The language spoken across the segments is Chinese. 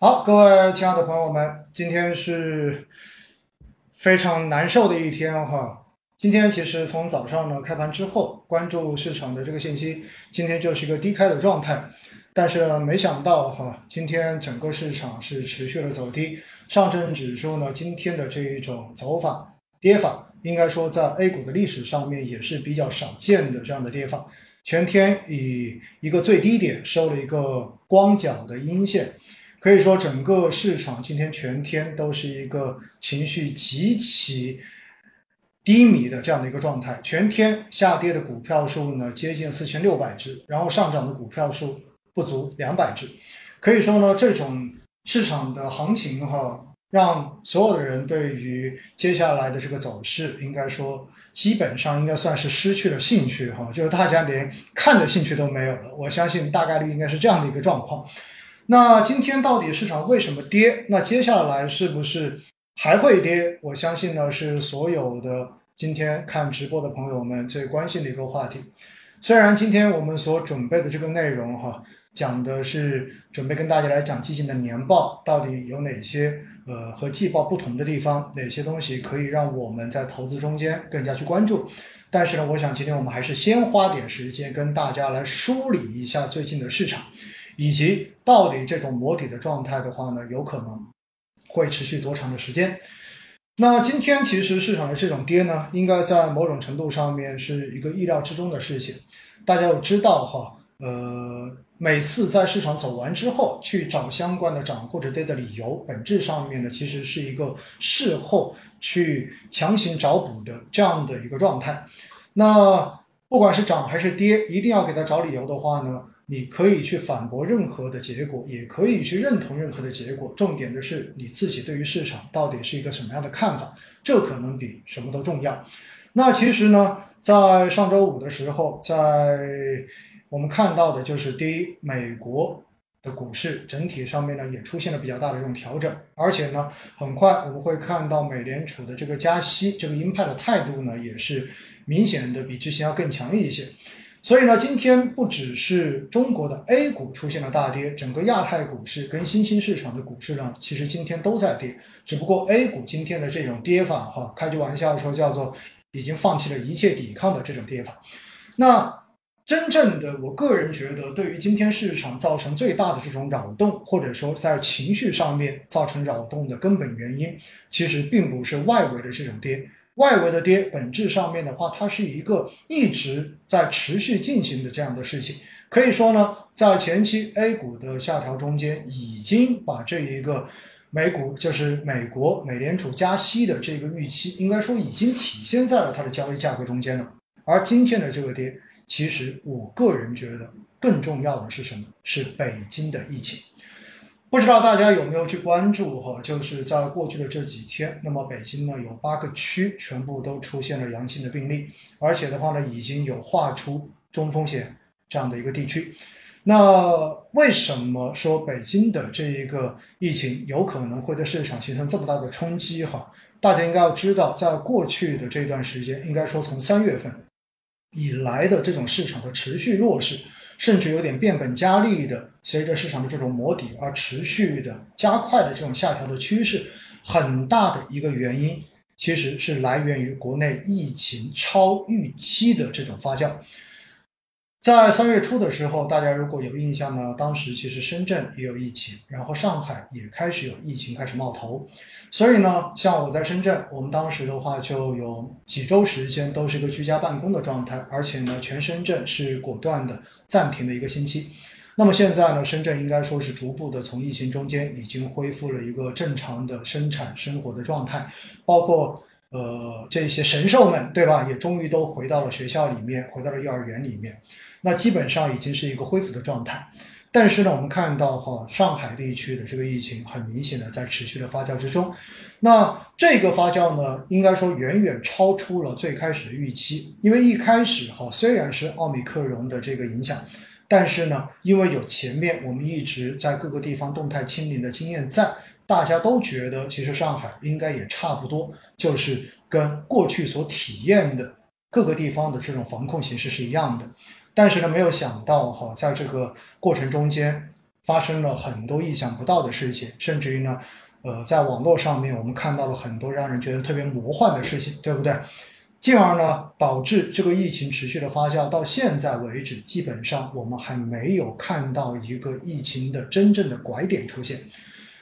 好，各位亲爱的朋友们，今天是非常难受的一天哈。今天其实从早上呢开盘之后，关注市场的这个信息，今天就是一个低开的状态。但是，没想到哈，今天整个市场是持续的走低。上证指数呢，今天的这一种走法、跌法，应该说在 A 股的历史上面也是比较少见的这样的跌法。全天以一个最低点收了一个光脚的阴线。可以说，整个市场今天全天都是一个情绪极其低迷的这样的一个状态。全天下跌的股票数呢，接近四千六百只，然后上涨的股票数不足两百只。可以说呢，这种市场的行情哈，让所有的人对于接下来的这个走势，应该说基本上应该算是失去了兴趣哈，就是大家连看的兴趣都没有了。我相信大概率应该是这样的一个状况。那今天到底市场为什么跌？那接下来是不是还会跌？我相信呢，是所有的今天看直播的朋友们最关心的一个话题。虽然今天我们所准备的这个内容哈，讲的是准备跟大家来讲基金的年报到底有哪些呃和季报不同的地方，哪些东西可以让我们在投资中间更加去关注。但是呢，我想今天我们还是先花点时间跟大家来梳理一下最近的市场。以及到底这种磨底的状态的话呢，有可能会持续多长的时间？那今天其实市场的这种跌呢，应该在某种程度上面是一个意料之中的事情。大家要知道哈，呃，每次在市场走完之后去找相关的涨或者跌的理由，本质上面呢，其实是一个事后去强行找补的这样的一个状态。那不管是涨还是跌，一定要给他找理由的话呢？你可以去反驳任何的结果，也可以去认同任何的结果。重点的是你自己对于市场到底是一个什么样的看法，这可能比什么都重要。那其实呢，在上周五的时候，在我们看到的就是第一，美国的股市整体上面呢也出现了比较大的这种调整，而且呢，很快我们会看到美联储的这个加息这个鹰派的态度呢，也是明显的比之前要更强一些。所以呢，今天不只是中国的 A 股出现了大跌，整个亚太股市跟新兴市场的股市呢，其实今天都在跌。只不过 A 股今天的这种跌法，哈，开句玩笑说叫做已经放弃了一切抵抗的这种跌法。那真正的，我个人觉得，对于今天市场造成最大的这种扰动，或者说在情绪上面造成扰动的根本原因，其实并不是外围的这种跌。外围的跌，本质上面的话，它是一个一直在持续进行的这样的事情。可以说呢，在前期 A 股的下调中间，已经把这一个美股，就是美国美联储加息的这个预期，应该说已经体现在了它的交易价格中间了。而今天的这个跌，其实我个人觉得更重要的是什么？是北京的疫情。不知道大家有没有去关注哈？就是在过去的这几天，那么北京呢有八个区全部都出现了阳性的病例，而且的话呢已经有划出中风险这样的一个地区。那为什么说北京的这一个疫情有可能会对市场形成这么大的冲击哈？大家应该要知道，在过去的这段时间，应该说从三月份以来的这种市场的持续弱势。甚至有点变本加厉的，随着市场的这种磨底而持续的加快的这种下调的趋势，很大的一个原因其实是来源于国内疫情超预期的这种发酵。在三月初的时候，大家如果有印象呢，当时其实深圳也有疫情，然后上海也开始有疫情开始冒头，所以呢，像我在深圳，我们当时的话就有几周时间都是一个居家办公的状态，而且呢，全深圳是果断的暂停了一个星期。那么现在呢，深圳应该说是逐步的从疫情中间已经恢复了一个正常的生产生活的状态，包括呃这些神兽们，对吧？也终于都回到了学校里面，回到了幼儿园里面。那基本上已经是一个恢复的状态，但是呢，我们看到哈，上海地区的这个疫情很明显的在持续的发酵之中。那这个发酵呢，应该说远远超出了最开始的预期，因为一开始哈，虽然是奥密克戎的这个影响，但是呢，因为有前面我们一直在各个地方动态清零的经验在，大家都觉得其实上海应该也差不多，就是跟过去所体验的各个地方的这种防控形式是一样的。但是呢，没有想到哈，在这个过程中间发生了很多意想不到的事情，甚至于呢，呃，在网络上面我们看到了很多让人觉得特别魔幻的事情，对不对？进而呢，导致这个疫情持续的发酵，到现在为止，基本上我们还没有看到一个疫情的真正的拐点出现。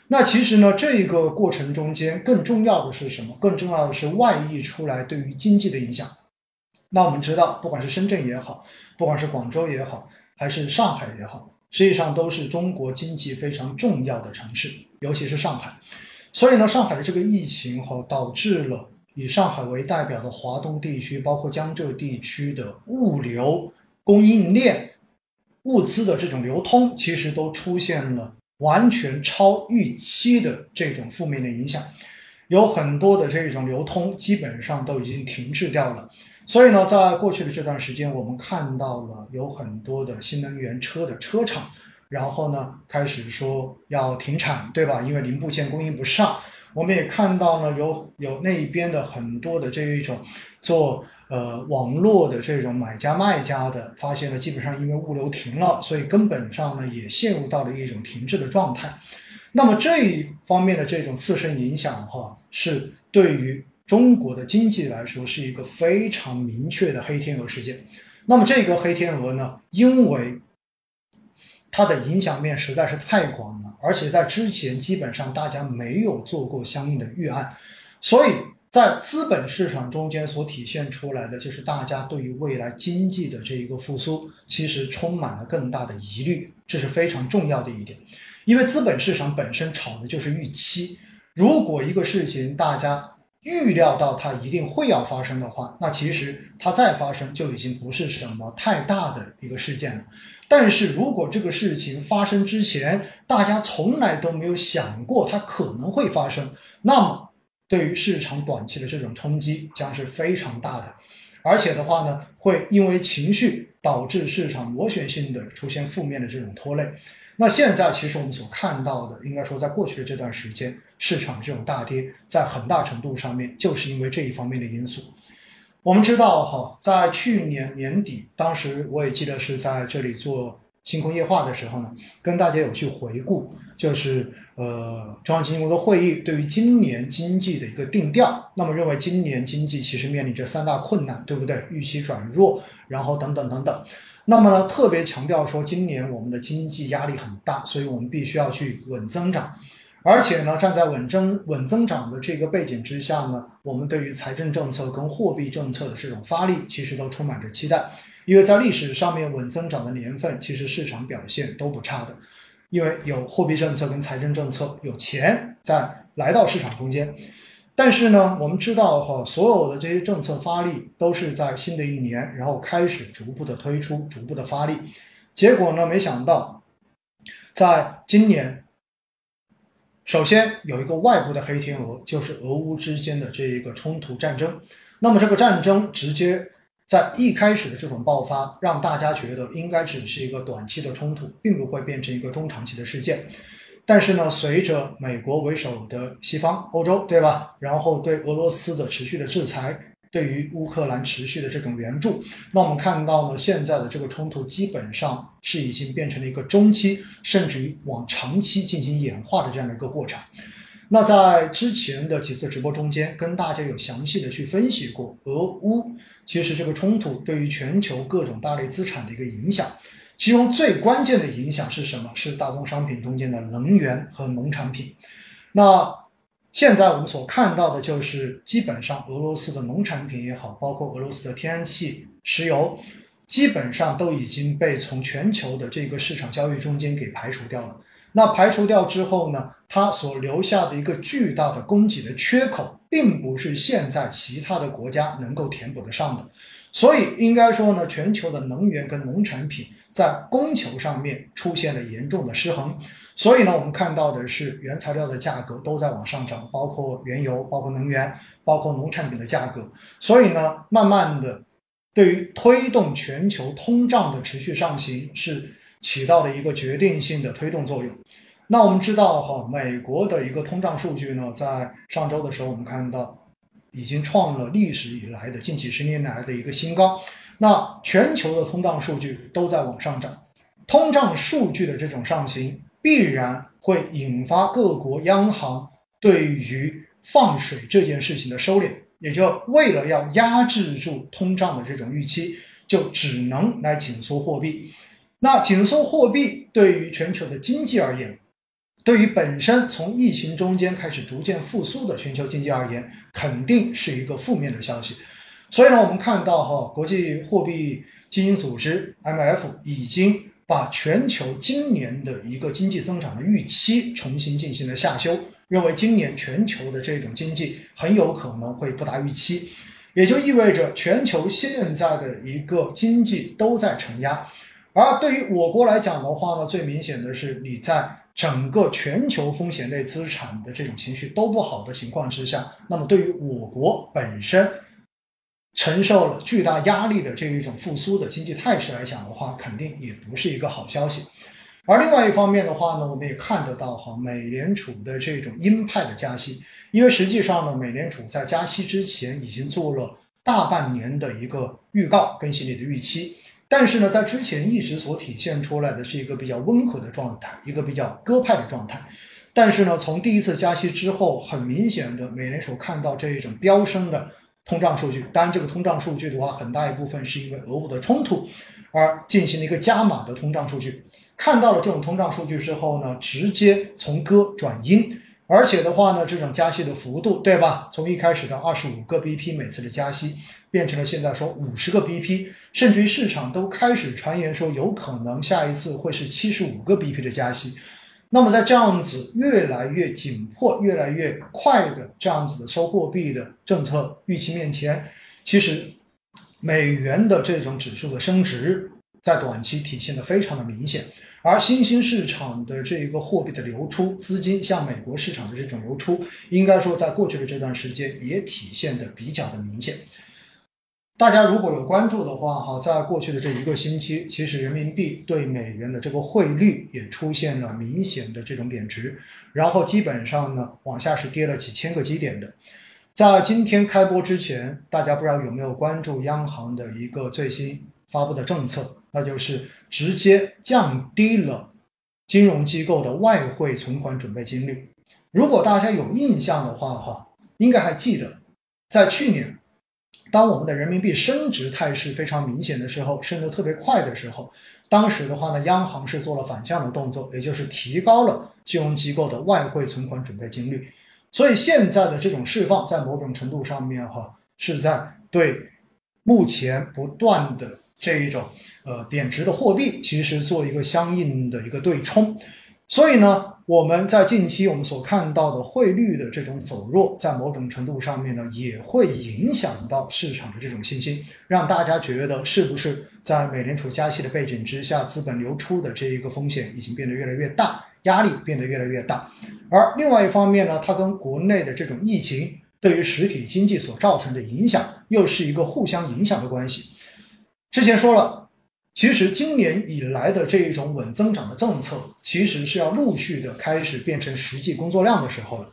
那其实呢，这个过程中间更重要的是什么？更重要的是外溢出来对于经济的影响。那我们知道，不管是深圳也好，不管是广州也好，还是上海也好，实际上都是中国经济非常重要的城市，尤其是上海。所以呢，上海的这个疫情哈，导致了。以上海为代表的华东地区，包括江浙地区的物流供应链、物资的这种流通，其实都出现了完全超预期的这种负面的影响，有很多的这种流通基本上都已经停滞掉了。所以呢，在过去的这段时间，我们看到了有很多的新能源车的车厂，然后呢开始说要停产，对吧？因为零部件供应不上。我们也看到了有有那边的很多的这一种做呃网络的这种买家卖家的，发现了基本上因为物流停了，所以根本上呢也陷入到了一种停滞的状态。那么这一方面的这种自身影响的话，是对于中国的经济来说是一个非常明确的黑天鹅事件。那么这个黑天鹅呢，因为它的影响面实在是太广了。而且在之前基本上大家没有做过相应的预案，所以在资本市场中间所体现出来的就是大家对于未来经济的这一个复苏，其实充满了更大的疑虑，这是非常重要的一点。因为资本市场本身炒的就是预期，如果一个事情大家预料到它一定会要发生的话，那其实它再发生就已经不是什么太大的一个事件了。但是如果这个事情发生之前，大家从来都没有想过它可能会发生，那么对于市场短期的这种冲击将是非常大的，而且的话呢，会因为情绪导致市场螺旋性的出现负面的这种拖累。那现在其实我们所看到的，应该说在过去的这段时间，市场这种大跌，在很大程度上面就是因为这一方面的因素。我们知道哈，在去年年底，当时我也记得是在这里做星空夜话的时候呢，跟大家有去回顾，就是呃中央经济工作会议对于今年经济的一个定调。那么认为今年经济其实面临着三大困难，对不对？预期转弱，然后等等等等。那么呢，特别强调说今年我们的经济压力很大，所以我们必须要去稳增长。而且呢，站在稳增稳增长的这个背景之下呢，我们对于财政政策跟货币政策的这种发力，其实都充满着期待。因为在历史上面稳增长的年份，其实市场表现都不差的，因为有货币政策跟财政政策，有钱在来到市场中间。但是呢，我们知道哈，所有的这些政策发力都是在新的一年，然后开始逐步的推出，逐步的发力。结果呢，没想到在今年。首先有一个外部的黑天鹅，就是俄乌之间的这一个冲突战争。那么这个战争直接在一开始的这种爆发，让大家觉得应该只是一个短期的冲突，并不会变成一个中长期的事件。但是呢，随着美国为首的西方欧洲，对吧？然后对俄罗斯的持续的制裁。对于乌克兰持续的这种援助，那我们看到呢，现在的这个冲突基本上是已经变成了一个中期，甚至于往长期进行演化的这样的一个过程。那在之前的几次直播中间，跟大家有详细的去分析过俄乌，其实这个冲突对于全球各种大类资产的一个影响，其中最关键的影响是什么？是大宗商品中间的能源和农产品。那现在我们所看到的就是，基本上俄罗斯的农产品也好，包括俄罗斯的天然气、石油，基本上都已经被从全球的这个市场交易中间给排除掉了。那排除掉之后呢，它所留下的一个巨大的供给的缺口，并不是现在其他的国家能够填补得上的。所以应该说呢，全球的能源跟农产品在供求上面出现了严重的失衡。所以呢，我们看到的是原材料的价格都在往上涨，包括原油、包括能源、包括农产品的价格。所以呢，慢慢的，对于推动全球通胀的持续上行是起到了一个决定性的推动作用。那我们知道哈，美国的一个通胀数据呢，在上周的时候，我们看到已经创了历史以来的近几十年来的一个新高。那全球的通胀数据都在往上涨，通胀数据的这种上行。必然会引发各国央行对于放水这件事情的收敛，也就为了要压制住通胀的这种预期，就只能来紧缩货币。那紧缩货币对于全球的经济而言，对于本身从疫情中间开始逐渐复苏的全球经济而言，肯定是一个负面的消息。所以呢，我们看到哈，国际货币基金组织 m f 已经把全球今年的一个经济增长的预期重新进行了下修，认为今年全球的这种经济很有可能会不达预期，也就意味着全球现在的一个经济都在承压。而对于我国来讲的话呢，最明显的是你在。整个全球风险类资产的这种情绪都不好的情况之下，那么对于我国本身承受了巨大压力的这一种复苏的经济态势来讲的话，肯定也不是一个好消息。而另外一方面的话呢，我们也看得到哈，美联储的这种鹰派的加息，因为实际上呢，美联储在加息之前已经做了大半年的一个预告跟心理的预期。但是呢，在之前一直所体现出来的是一个比较温和的状态，一个比较鸽派的状态。但是呢，从第一次加息之后，很明显的，美联储看到这一种飙升的通胀数据，当然这个通胀数据的话，很大一部分是因为俄乌的冲突而进行了一个加码的通胀数据。看到了这种通胀数据之后呢，直接从鸽转阴。而且的话呢，这种加息的幅度，对吧？从一开始的二十五个 BP 每次的加息，变成了现在说五十个 BP，甚至于市场都开始传言说有可能下一次会是七十五个 BP 的加息。那么在这样子越来越紧迫、越来越快的这样子的收货币的政策预期面前，其实美元的这种指数的升值，在短期体现的非常的明显。而新兴市场的这一个货币的流出，资金向美国市场的这种流出，应该说在过去的这段时间也体现的比较的明显。大家如果有关注的话，哈，在过去的这一个星期，其实人民币对美元的这个汇率也出现了明显的这种贬值，然后基本上呢往下是跌了几千个基点的。在今天开播之前，大家不知道有没有关注央行的一个最新发布的政策？那就是直接降低了金融机构的外汇存款准备金率。如果大家有印象的话，哈，应该还记得，在去年，当我们的人民币升值态势非常明显的时候，升得特别快的时候，当时的话呢，央行是做了反向的动作，也就是提高了金融机构的外汇存款准备金率。所以现在的这种释放，在某种程度上面，哈，是在对目前不断的这一种。呃，贬值的货币其实做一个相应的一个对冲，所以呢，我们在近期我们所看到的汇率的这种走弱，在某种程度上面呢，也会影响到市场的这种信心，让大家觉得是不是在美联储加息的背景之下，资本流出的这一个风险已经变得越来越大，压力变得越来越大。而另外一方面呢，它跟国内的这种疫情对于实体经济所造成的影响，又是一个互相影响的关系。之前说了。其实今年以来的这一种稳增长的政策，其实是要陆续的开始变成实际工作量的时候了。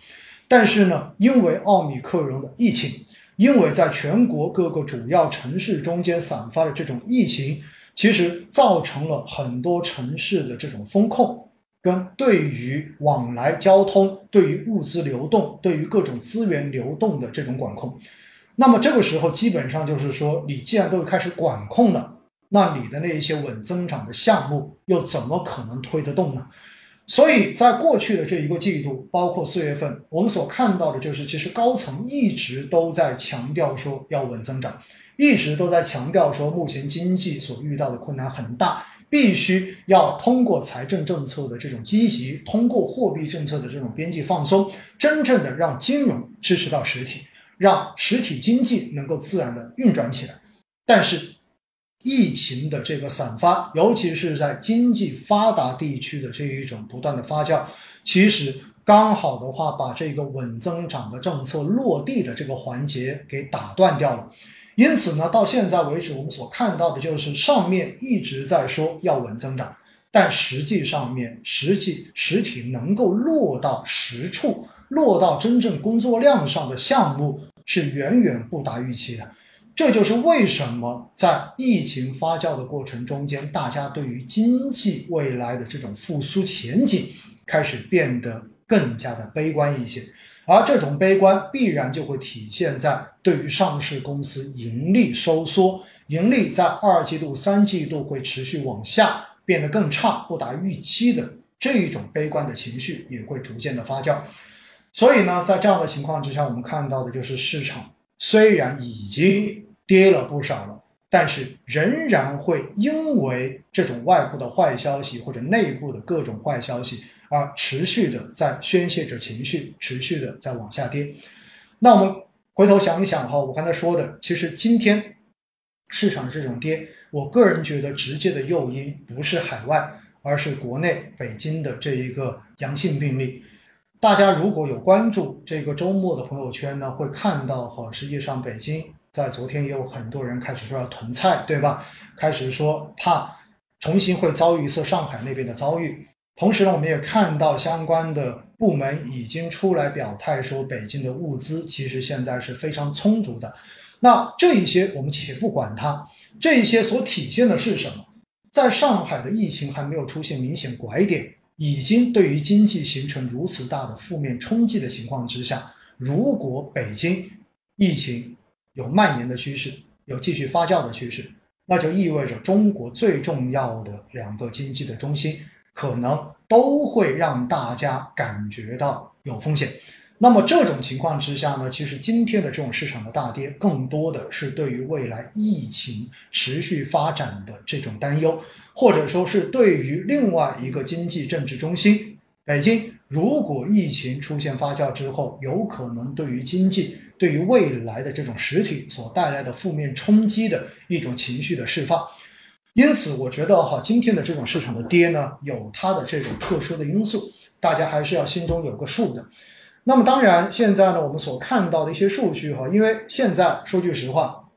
但是呢，因为奥密克戎的疫情，因为在全国各个主要城市中间散发的这种疫情，其实造成了很多城市的这种风控，跟对于往来交通、对于物资流动、对于各种资源流动的这种管控。那么这个时候，基本上就是说，你既然都开始管控了。那你的那一些稳增长的项目又怎么可能推得动呢？所以在过去的这一个季度，包括四月份，我们所看到的就是，其实高层一直都在强调说要稳增长，一直都在强调说目前经济所遇到的困难很大，必须要通过财政政策的这种积极，通过货币政策的这种边际放松，真正的让金融支持到实体，让实体经济能够自然的运转起来。但是。疫情的这个散发，尤其是在经济发达地区的这一种不断的发酵，其实刚好的话，把这个稳增长的政策落地的这个环节给打断掉了。因此呢，到现在为止，我们所看到的就是上面一直在说要稳增长，但实际上面实际实体能够落到实处、落到真正工作量上的项目是远远不达预期的。这就是为什么在疫情发酵的过程中间，大家对于经济未来的这种复苏前景开始变得更加的悲观一些。而这种悲观必然就会体现在对于上市公司盈利收缩、盈利在二季度、三季度会持续往下变得更差、不达预期的这一种悲观的情绪也会逐渐的发酵。所以呢，在这样的情况之下，我们看到的就是市场虽然已经跌了不少了，但是仍然会因为这种外部的坏消息或者内部的各种坏消息而持续的在宣泄着情绪，持续的在往下跌。那我们回头想一想哈，我刚才说的，其实今天市场这种跌，我个人觉得直接的诱因不是海外，而是国内北京的这一个阳性病例。大家如果有关注这个周末的朋友圈呢，会看到哈，实际上北京在昨天也有很多人开始说要囤菜，对吧？开始说怕重新会遭遇一次上海那边的遭遇。同时呢，我们也看到相关的部门已经出来表态说，北京的物资其实现在是非常充足的。那这一些我们且不管它，这一些所体现的是什么？在上海的疫情还没有出现明显拐点。已经对于经济形成如此大的负面冲击的情况之下，如果北京疫情有蔓延的趋势，有继续发酵的趋势，那就意味着中国最重要的两个经济的中心可能都会让大家感觉到有风险。那么这种情况之下呢，其实今天的这种市场的大跌，更多的是对于未来疫情持续发展的这种担忧。或者说是对于另外一个经济政治中心北京，如果疫情出现发酵之后，有可能对于经济、对于未来的这种实体所带来的负面冲击的一种情绪的释放。因此，我觉得哈，今天的这种市场的跌呢，有它的这种特殊的因素，大家还是要心中有个数的。那么，当然现在呢，我们所看到的一些数据哈，因为现在说句实话，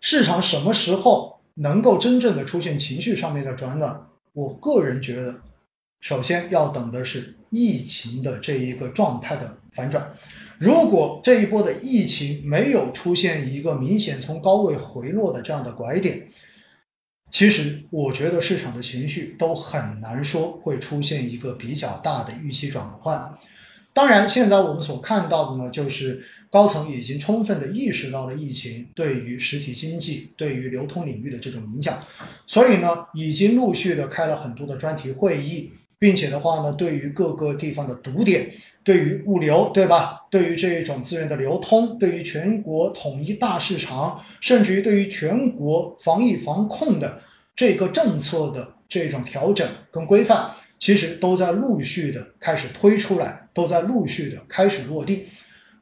市场什么时候？能够真正的出现情绪上面的转暖，我个人觉得，首先要等的是疫情的这一个状态的反转。如果这一波的疫情没有出现一个明显从高位回落的这样的拐点，其实我觉得市场的情绪都很难说会出现一个比较大的预期转换。当然，现在我们所看到的呢，就是高层已经充分的意识到了疫情对于实体经济、对于流通领域的这种影响，所以呢，已经陆续的开了很多的专题会议，并且的话呢，对于各个地方的堵点，对于物流，对吧？对于这一种资源的流通，对于全国统一大市场，甚至于对于全国防疫防控的这个政策的这种调整跟规范。其实都在陆续的开始推出来，都在陆续的开始落地。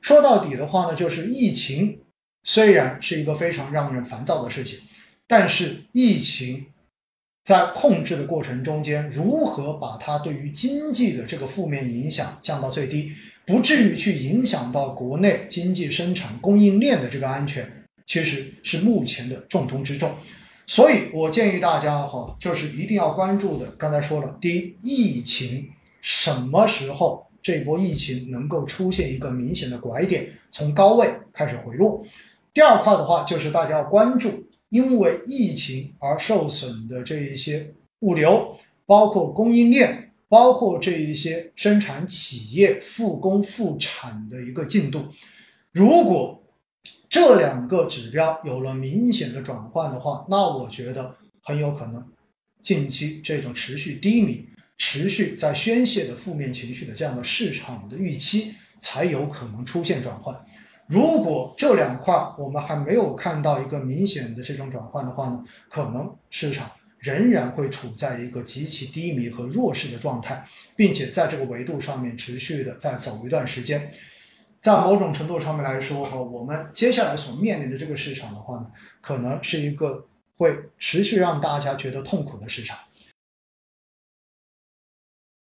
说到底的话呢，就是疫情虽然是一个非常让人烦躁的事情，但是疫情在控制的过程中间，如何把它对于经济的这个负面影响降到最低，不至于去影响到国内经济生产供应链的这个安全，其实是目前的重中之重。所以我建议大家哈，就是一定要关注的。刚才说了，第一，疫情什么时候这波疫情能够出现一个明显的拐点，从高位开始回落。第二块的话，就是大家要关注，因为疫情而受损的这一些物流，包括供应链，包括这一些生产企业复工复产的一个进度。如果这两个指标有了明显的转换的话，那我觉得很有可能，近期这种持续低迷、持续在宣泄的负面情绪的这样的市场的预期才有可能出现转换。如果这两块我们还没有看到一个明显的这种转换的话呢，可能市场仍然会处在一个极其低迷和弱势的状态，并且在这个维度上面持续的在走一段时间。在某种程度上面来说，哈，我们接下来所面临的这个市场的话呢，可能是一个会持续让大家觉得痛苦的市场。